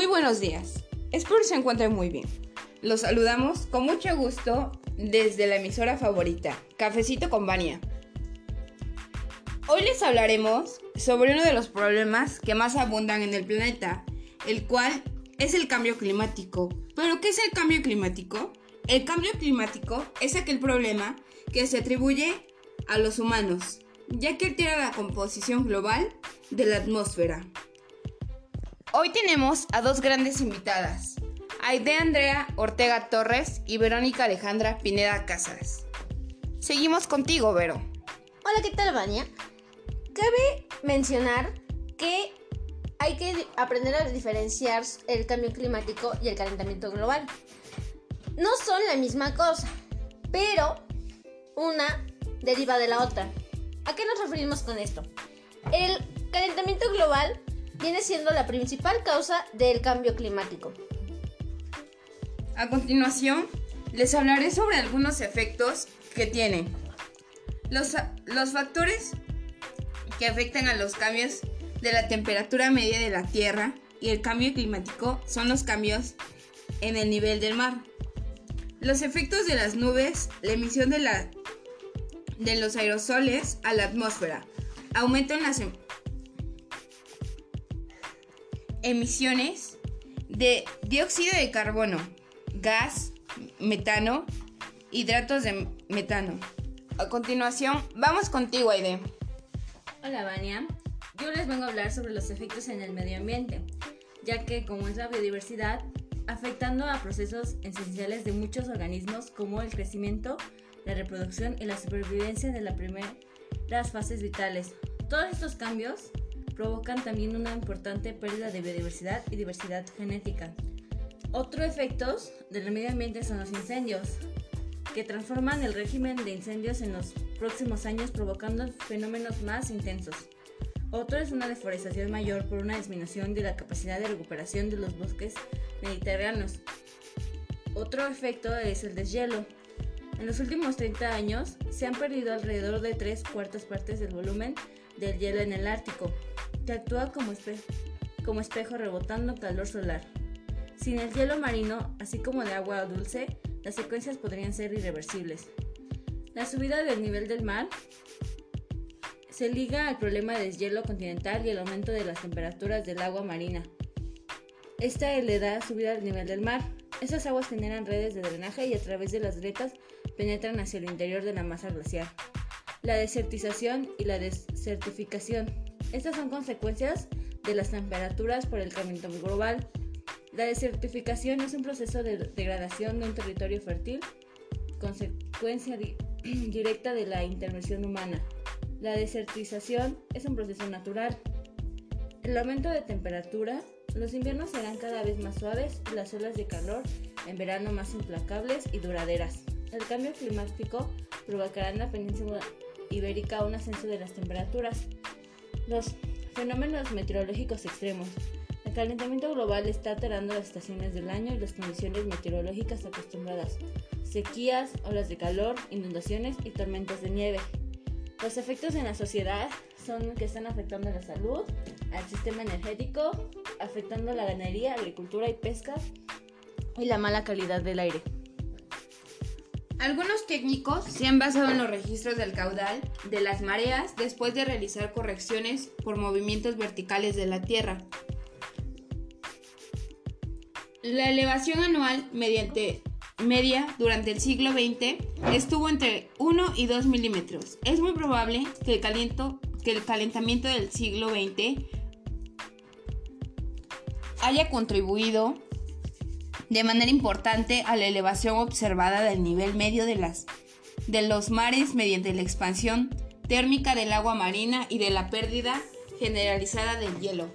Muy buenos días. Espero se encuentren muy bien. Los saludamos con mucho gusto desde la emisora favorita, Cafecito con Vania. Hoy les hablaremos sobre uno de los problemas que más abundan en el planeta, el cual es el cambio climático. ¿Pero qué es el cambio climático? El cambio climático es aquel problema que se atribuye a los humanos, ya que altera la composición global de la atmósfera. Hoy tenemos a dos grandes invitadas, Aide Andrea Ortega Torres y Verónica Alejandra Pineda Casas. Seguimos contigo, Vero. Hola, ¿qué tal, Vania? Cabe mencionar que hay que aprender a diferenciar el cambio climático y el calentamiento global. No son la misma cosa, pero una deriva de la otra. ¿A qué nos referimos con esto? El calentamiento global viene siendo la principal causa del cambio climático. A continuación, les hablaré sobre algunos efectos que tiene. Los, los factores que afectan a los cambios de la temperatura media de la Tierra y el cambio climático son los cambios en el nivel del mar. Los efectos de las nubes, la emisión de, la, de los aerosoles a la atmósfera, aumento en las em, emisiones de dióxido de carbono, gas, metano, hidratos de metano. A continuación, vamos contigo, Aide. Hola, Vania. Yo les vengo a hablar sobre los efectos en el medio ambiente, ya que como es la biodiversidad, afectando a procesos esenciales de muchos organismos como el crecimiento, la reproducción y la supervivencia de las primeras fases vitales. Todos estos cambios provocan también una importante pérdida de biodiversidad y diversidad genética. Otros efectos del medio ambiente son los incendios, que transforman el régimen de incendios en los próximos años provocando fenómenos más intensos. Otro es una deforestación mayor por una disminución de la capacidad de recuperación de los bosques mediterráneos. Otro efecto es el deshielo. En los últimos 30 años se han perdido alrededor de 3 cuartas partes del volumen del hielo en el Ártico, que actúa como, como espejo rebotando calor solar. Sin el hielo marino, así como de agua dulce, las secuencias podrían ser irreversibles. La subida del nivel del mar se liga al problema del deshielo continental y el aumento de las temperaturas del agua marina. Esta le da subida al nivel del mar. Esas aguas generan redes de drenaje y a través de las grietas penetran hacia el interior de la masa glacial. La desertización y la desertificación. Estas son consecuencias de las temperaturas por el cambio global la desertificación es un proceso de degradación de un territorio fértil, consecuencia directa de la intervención humana. La desertización es un proceso natural. El aumento de temperatura, los inviernos serán cada vez más suaves y las olas de calor en verano más implacables y duraderas. El cambio climático provocará en la península ibérica un ascenso de las temperaturas. Los fenómenos meteorológicos extremos. El calentamiento global está alterando las estaciones del año y las condiciones meteorológicas acostumbradas. Sequías, olas de calor, inundaciones y tormentas de nieve. Los efectos en la sociedad son que están afectando a la salud, al sistema energético, afectando la ganadería, agricultura y pesca y la mala calidad del aire. Algunos técnicos se han basado en los registros del caudal de las mareas después de realizar correcciones por movimientos verticales de la Tierra. La elevación anual media durante el siglo XX estuvo entre 1 y 2 milímetros. Es muy probable que el, que el calentamiento del siglo XX haya contribuido de manera importante a la elevación observada del nivel medio de, las, de los mares mediante la expansión térmica del agua marina y de la pérdida generalizada del hielo.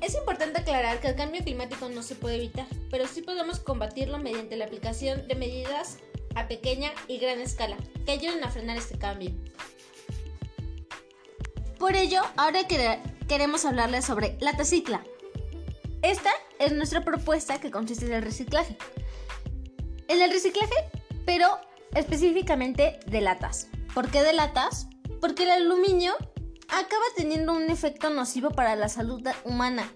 Es importante aclarar que el cambio climático no se puede evitar, pero sí podemos combatirlo mediante la aplicación de medidas a pequeña y gran escala que ayuden a frenar este cambio. Por ello, ahora queremos hablarles sobre la tacicla. Esta es nuestra propuesta que consiste en el reciclaje. En el reciclaje, pero específicamente de latas. ¿Por qué de latas? Porque el aluminio acaba teniendo un efecto nocivo para la salud humana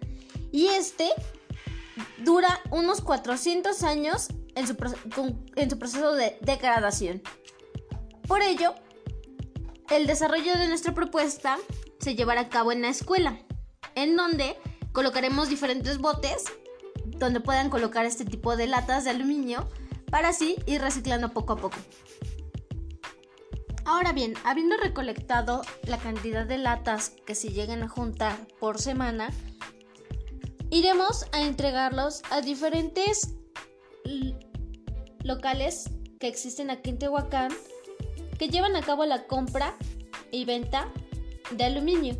y este dura unos 400 años en su, proceso de degradación. Por ello, el desarrollo de nuestra propuesta se llevará a cabo en la escuela, en donde colocaremos diferentes botes donde puedan colocar este tipo de latas de aluminio para así ir reciclando poco a poco. Ahora bien, habiendo recolectado la cantidad de latas que se lleguen a juntar por semana, iremos a entregarlos a diferentes locales que existen aquí en Tehuacán que llevan a cabo la compra y venta de aluminio.